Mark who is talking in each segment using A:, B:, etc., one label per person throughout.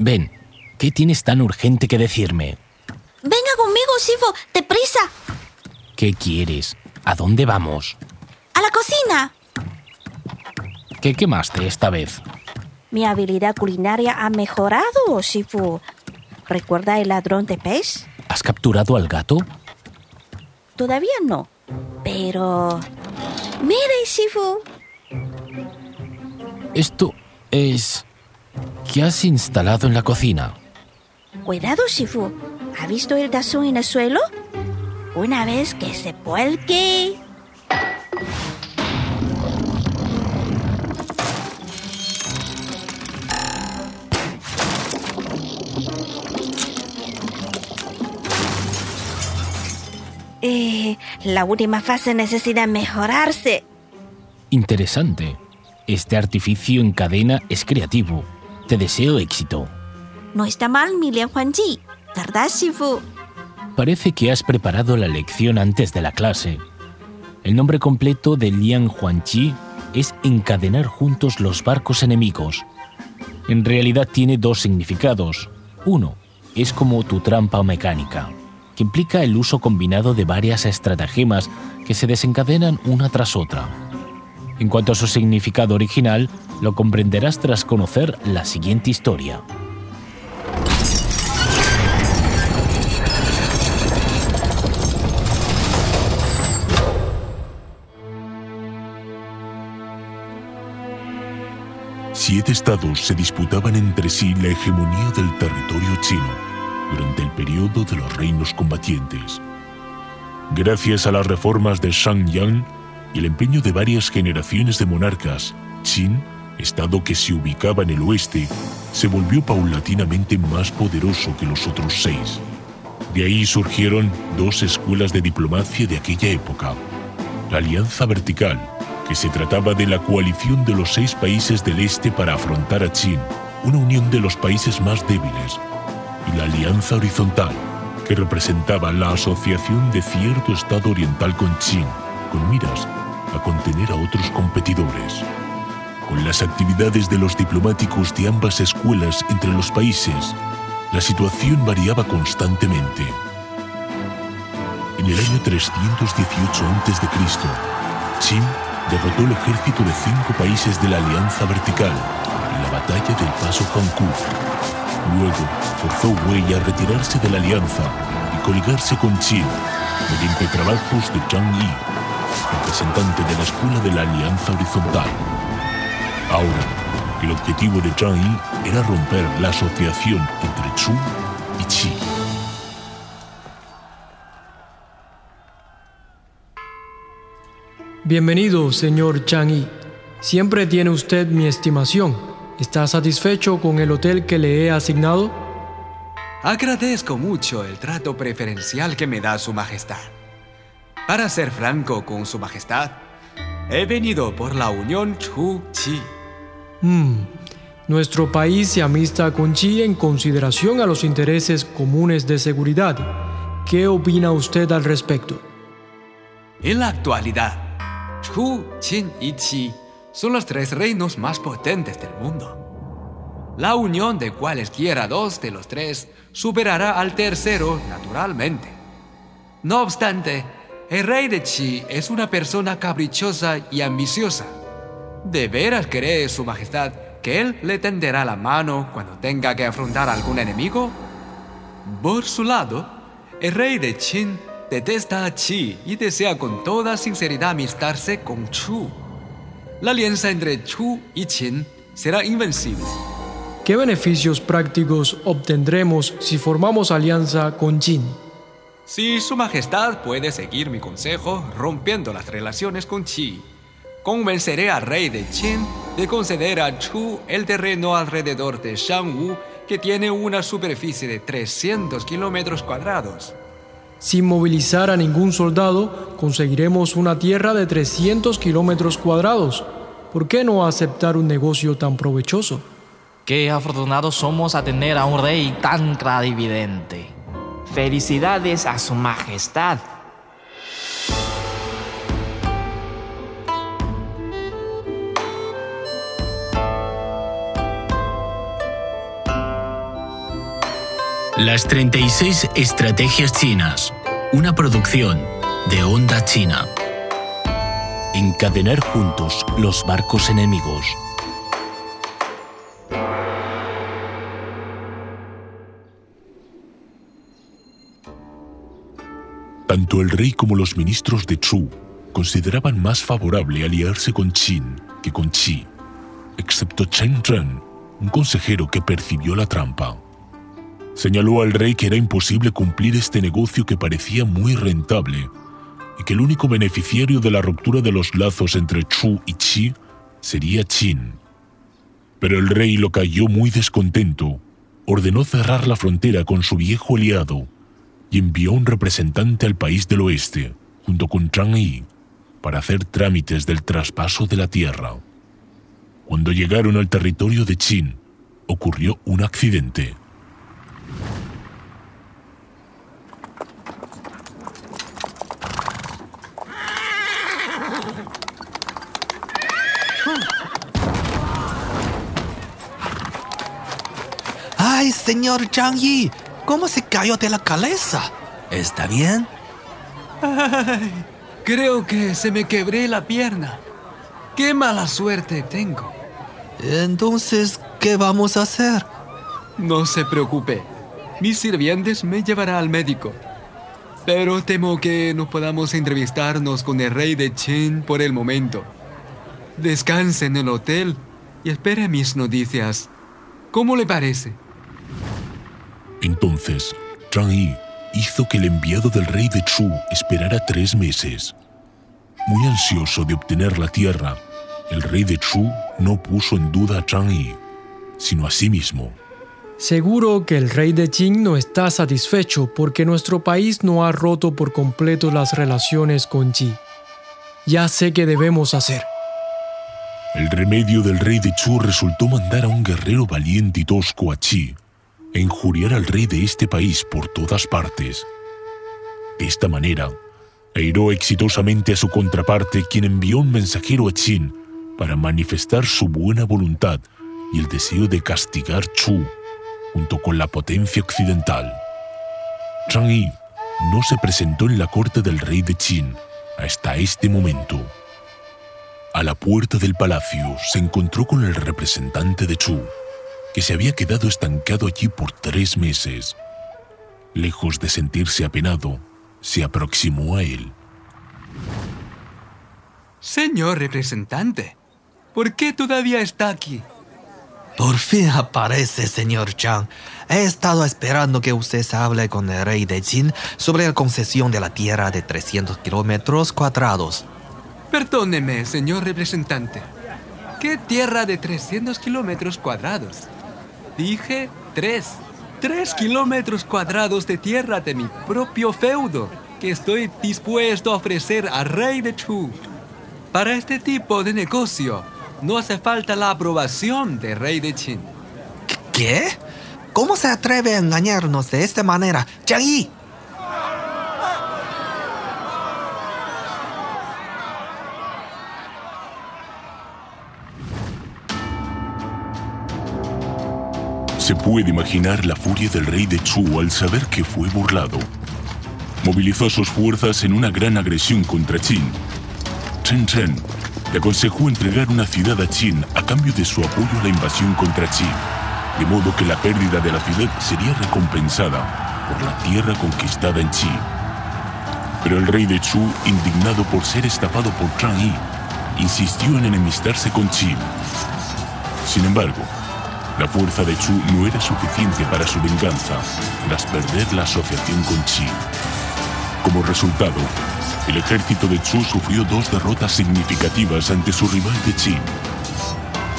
A: Ven, ¿qué tienes tan urgente que decirme?
B: Venga conmigo, Sifu, deprisa.
A: ¿Qué quieres? ¿A dónde vamos?
B: A la cocina.
A: ¿Qué quemaste esta vez?
B: Mi habilidad culinaria ha mejorado, Sifu. ¿Recuerda el ladrón de pez?
A: ¿Has capturado al gato?
B: Todavía no. Pero... Mire, Sifu.
A: Esto es... ¿Qué has instalado en la cocina?
B: Cuidado, Sifu. ¿Ha visto el tazón en el suelo? Una vez que se vuelque... Eh, la última fase necesita mejorarse.
A: Interesante. Este artificio en cadena es creativo. Te deseo éxito.
B: No está mal, mi Lian Huanji. ¿Verdad, Shifu?
A: Parece que has preparado la lección antes de la clase. El nombre completo de Lian Huanji es encadenar juntos los barcos enemigos. En realidad tiene dos significados. Uno, es como tu trampa mecánica, implica el uso combinado de varias estratagemas que se desencadenan una tras otra. En cuanto a su significado original, lo comprenderás tras conocer la siguiente historia.
C: Siete estados se disputaban entre sí la hegemonía del territorio chino durante el periodo de los reinos combatientes. Gracias a las reformas de Shang Yang y el empeño de varias generaciones de monarcas, Qin, estado que se ubicaba en el oeste, se volvió paulatinamente más poderoso que los otros seis. De ahí surgieron dos escuelas de diplomacia de aquella época. La Alianza Vertical, que se trataba de la coalición de los seis países del este para afrontar a Qin, una unión de los países más débiles, y la Alianza Horizontal, que representaba la asociación de cierto estado oriental con Qin, con miras a contener a otros competidores. Con las actividades de los diplomáticos de ambas escuelas entre los países, la situación variaba constantemente. En el año 318 a.C., Qin derrotó el ejército de cinco países de la Alianza Vertical en la batalla del Paso Hanku. Luego forzó Wei a retirarse de la alianza y coligarse con Qin mediante trabajos de Zhang Yi, representante de la escuela de la Alianza Horizontal. Ahora, el objetivo de Zhang Yi era romper la asociación entre Chu y Qi.
D: Bienvenido, señor Chang Yi. Siempre tiene usted mi estimación. ¿Está satisfecho con el hotel que le he asignado?
E: Agradezco mucho el trato preferencial que me da Su Majestad. Para ser franco con Su Majestad, he venido por la unión Chu-Chi.
D: Hmm. Nuestro país se amista con Chi en consideración a los intereses comunes de seguridad. ¿Qué opina usted al respecto?
E: En la actualidad, Chu, Qin y Qi son los tres reinos más potentes del mundo. La unión de cualesquiera dos de los tres superará al tercero naturalmente. No obstante, el rey de Qi es una persona caprichosa y ambiciosa. ¿De veras cree su majestad que él le tenderá la mano cuando tenga que afrontar algún enemigo? Por su lado, el rey de Qin detesta a Qi y desea con toda sinceridad amistarse con Chu. La alianza entre Chu y Qin será invencible.
D: ¿Qué beneficios prácticos obtendremos si formamos alianza con Qin?
E: Si Su Majestad puede seguir mi consejo rompiendo las relaciones con Qi, convenceré al rey de Qin de conceder a Chu el terreno alrededor de Shangwu que tiene una superficie de 300 kilómetros cuadrados.
D: Sin movilizar a ningún soldado, conseguiremos una tierra de 300 kilómetros cuadrados. ¿Por qué no aceptar un negocio tan provechoso?
F: Qué afortunados somos a tener a un rey tan clarividente.
G: Felicidades a su majestad.
A: Las 36 Estrategias Chinas, una producción de Onda China. Encadenar juntos los barcos enemigos.
C: Tanto el rey como los ministros de Chu consideraban más favorable aliarse con Qin que con Qi, excepto Chen Zhen, un consejero que percibió la trampa. Señaló al rey que era imposible cumplir este negocio que parecía muy rentable y que el único beneficiario de la ruptura de los lazos entre Chu y Qi sería Qin. Pero el rey lo cayó muy descontento, ordenó cerrar la frontera con su viejo aliado y envió un representante al país del oeste, junto con Chang Yi, para hacer trámites del traspaso de la tierra. Cuando llegaron al territorio de Qin, ocurrió un accidente.
H: ¡Ay, señor Chang Yi! ¿Cómo se cayó de la cabeza? ¿Está bien?
E: Ay, creo que se me quebré la pierna. Qué mala suerte tengo.
H: Entonces, ¿qué vamos a hacer?
E: No se preocupe. Mis sirvientes me llevarán al médico. Pero temo que no podamos entrevistarnos con el rey de Qin por el momento. Descanse en el hotel y espere mis noticias. ¿Cómo le parece?
C: Entonces, Zhang Yi hizo que el enviado del rey de Chu esperara tres meses. Muy ansioso de obtener la tierra, el rey de Chu no puso en duda a Zhang Yi, sino a sí mismo.
D: Seguro que el rey de Qin no está satisfecho porque nuestro país no ha roto por completo las relaciones con Qi. Ya sé qué debemos hacer.
C: El remedio del rey de Chu resultó mandar a un guerrero valiente y tosco a Qi e injuriar al rey de este país por todas partes. De esta manera, airó exitosamente a su contraparte quien envió un mensajero a Qin para manifestar su buena voluntad y el deseo de castigar Chu junto con la potencia occidental. Chang Yi no se presentó en la corte del rey de Qin hasta este momento. A la puerta del palacio se encontró con el representante de Chu, que se había quedado estancado allí por tres meses. Lejos de sentirse apenado, se aproximó a él.
E: Señor representante, ¿por qué todavía está aquí?
H: Por fin aparece, señor Chang. He estado esperando que usted se hable con el rey de Qin sobre la concesión de la tierra de 300 kilómetros cuadrados.
E: Perdóneme, señor representante. ¿Qué tierra de 300 kilómetros cuadrados? Dije tres. Tres kilómetros cuadrados de tierra de mi propio feudo que estoy dispuesto a ofrecer al rey de Chu. Para este tipo de negocio no hace falta la aprobación del rey de Qin.
H: ¿Qué? ¿Cómo se atreve a engañarnos de esta manera, Chang?
C: Se puede imaginar la furia del rey de Chu al saber que fue burlado. Movilizó sus fuerzas en una gran agresión contra Qin. Chen Chen le aconsejó entregar una ciudad a Qin a cambio de su apoyo a la invasión contra Qin, de modo que la pérdida de la ciudad sería recompensada por la tierra conquistada en Qi. Pero el rey de Chu, indignado por ser estafado por Chang Yi, insistió en enemistarse con Qin. Sin embargo, la fuerza de Chu no era suficiente para su venganza tras perder la asociación con Qi. Como resultado, el ejército de Chu sufrió dos derrotas significativas ante su rival de Qin.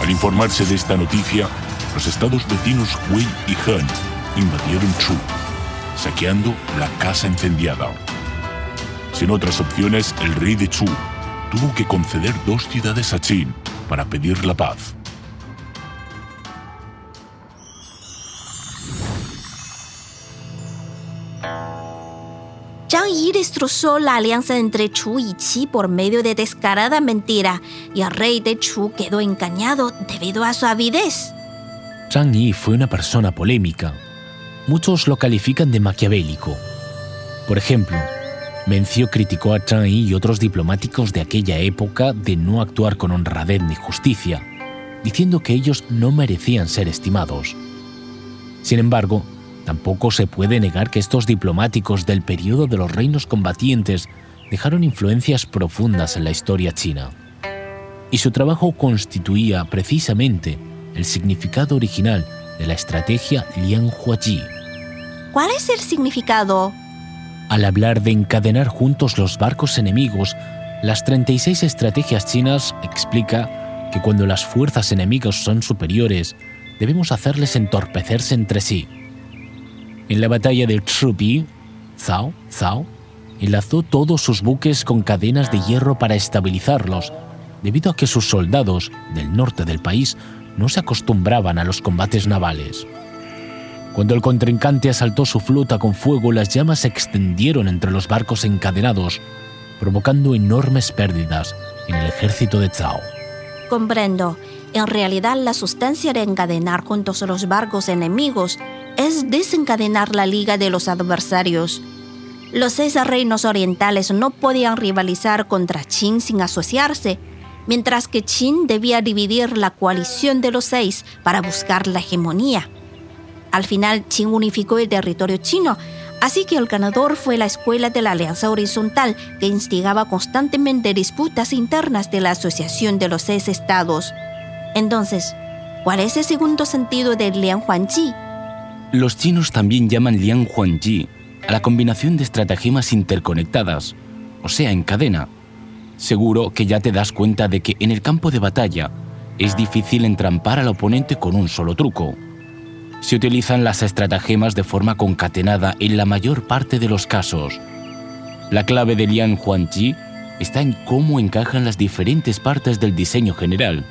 C: Al informarse de esta noticia, los estados vecinos Wei y Han invadieron Chu, saqueando la casa incendiada. Sin otras opciones, el rey de Chu tuvo que conceder dos ciudades a Qin para pedir la paz.
B: Yi destrozó la alianza entre Chu y Qi por medio de descarada mentira y el rey de Chu quedó engañado debido a su avidez.
A: Zhang Yi fue una persona polémica. Muchos lo califican de maquiavélico. Por ejemplo, Mencio criticó a Zhang Yi y otros diplomáticos de aquella época de no actuar con honradez ni justicia, diciendo que ellos no merecían ser estimados. Sin embargo, tampoco se puede negar que estos diplomáticos del periodo de los reinos combatientes dejaron influencias profundas en la historia china. Y su trabajo constituía precisamente el significado original de la estrategia Lian Huaji.
B: ¿Cuál es el significado?
A: Al hablar de encadenar juntos los barcos enemigos, las 36 estrategias chinas explica que cuando las fuerzas enemigas son superiores, debemos hacerles entorpecerse entre sí. En la batalla de Chupi, Zhao, Zhao, enlazó todos sus buques con cadenas de hierro para estabilizarlos, debido a que sus soldados del norte del país no se acostumbraban a los combates navales. Cuando el contrincante asaltó su flota con fuego, las llamas se extendieron entre los barcos encadenados, provocando enormes pérdidas en el ejército de Zhao.
B: Comprendo. En realidad, la sustancia de encadenar juntos los barcos enemigos es desencadenar la liga de los adversarios. Los seis reinos orientales no podían rivalizar contra Qin sin asociarse, mientras que Qin debía dividir la coalición de los seis para buscar la hegemonía. Al final, Qin unificó el territorio chino, así que el ganador fue la escuela de la Alianza Horizontal, que instigaba constantemente disputas internas de la Asociación de los Seis Estados. Entonces, ¿cuál es el segundo sentido de Lian Huanji?
A: Los chinos también llaman Lian Huanji a la combinación de estratagemas interconectadas, o sea, en cadena. Seguro que ya te das cuenta de que en el campo de batalla es difícil entrampar al oponente con un solo truco. Se utilizan las estratagemas de forma concatenada en la mayor parte de los casos. La clave de Lian Huanji está en cómo encajan las diferentes partes del diseño general.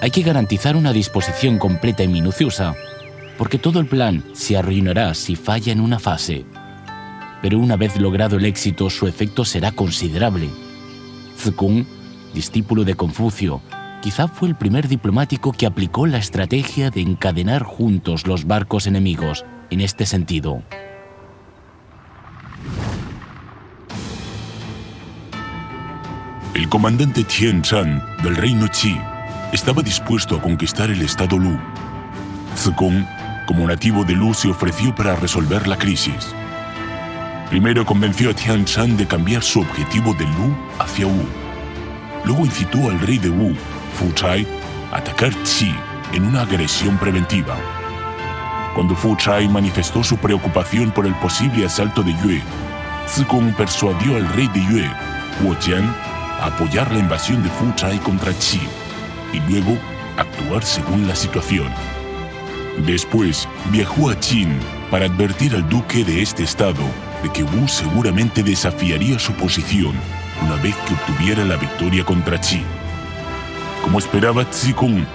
A: Hay que garantizar una disposición completa y minuciosa, porque todo el plan se arruinará si falla en una fase. Pero una vez logrado el éxito, su efecto será considerable. Zikung, discípulo de Confucio, quizá fue el primer diplomático que aplicó la estrategia de encadenar juntos los barcos enemigos en este sentido.
C: El comandante Tian Chan del reino Qi estaba dispuesto a conquistar el estado Lu. Zikong, como nativo de Lu, se ofreció para resolver la crisis. Primero convenció a Tian Shan de cambiar su objetivo de Lu hacia Wu. Luego incitó al rey de Wu, Fu Chai, a atacar Qi en una agresión preventiva. Cuando Fu Chai manifestó su preocupación por el posible asalto de Yue, Zikong persuadió al rey de Yue, Huo Jian, a apoyar la invasión de Fu Chai contra Qi y luego actuar según la situación. Después viajó a Qin para advertir al duque de este estado de que Wu seguramente desafiaría su posición una vez que obtuviera la victoria contra Qi. Como esperaba Zikong,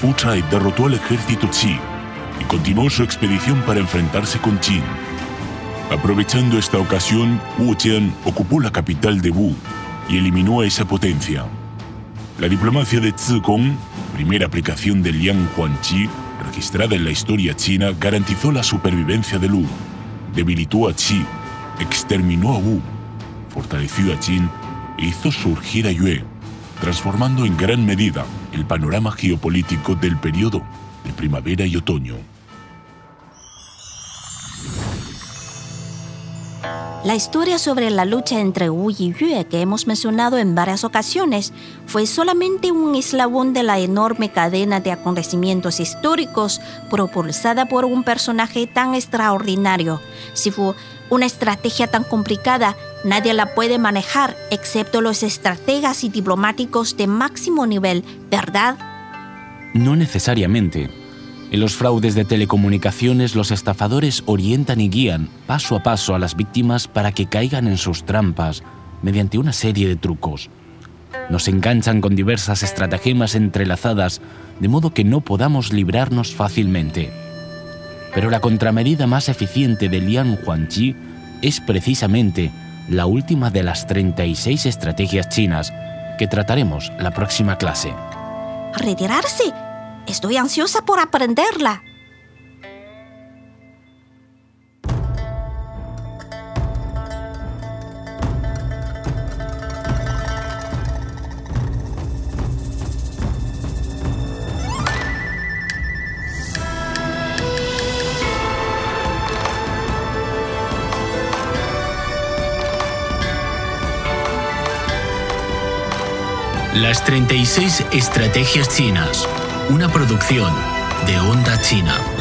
C: Fu Chai derrotó al ejército Qi y continuó su expedición para enfrentarse con Qin. Aprovechando esta ocasión, Wu Jian ocupó la capital de Wu y eliminó a esa potencia. La diplomacia de Zikong, primera aplicación de Liang Huanqi, registrada en la historia china, garantizó la supervivencia de Lu, debilitó a Qi, exterminó a Wu, fortaleció a Qin e hizo surgir a Yue, transformando en gran medida el panorama geopolítico del periodo de primavera y otoño.
B: La historia sobre la lucha entre Wu y Yue que hemos mencionado en varias ocasiones fue solamente un eslabón de la enorme cadena de acontecimientos históricos propulsada por un personaje tan extraordinario. Si fue una estrategia tan complicada, nadie la puede manejar excepto los estrategas y diplomáticos de máximo nivel, ¿verdad?
A: No necesariamente. En los fraudes de telecomunicaciones, los estafadores orientan y guían paso a paso a las víctimas para que caigan en sus trampas mediante una serie de trucos. Nos enganchan con diversas estratagemas entrelazadas, de modo que no podamos librarnos fácilmente. Pero la contramedida más eficiente de Lian Huanqi es precisamente la última de las 36 estrategias chinas que trataremos la próxima clase.
B: ¿Retirarse? Estoy ansiosa por aprenderla.
A: Las 36 estrategias chinas, una producción de Onda China.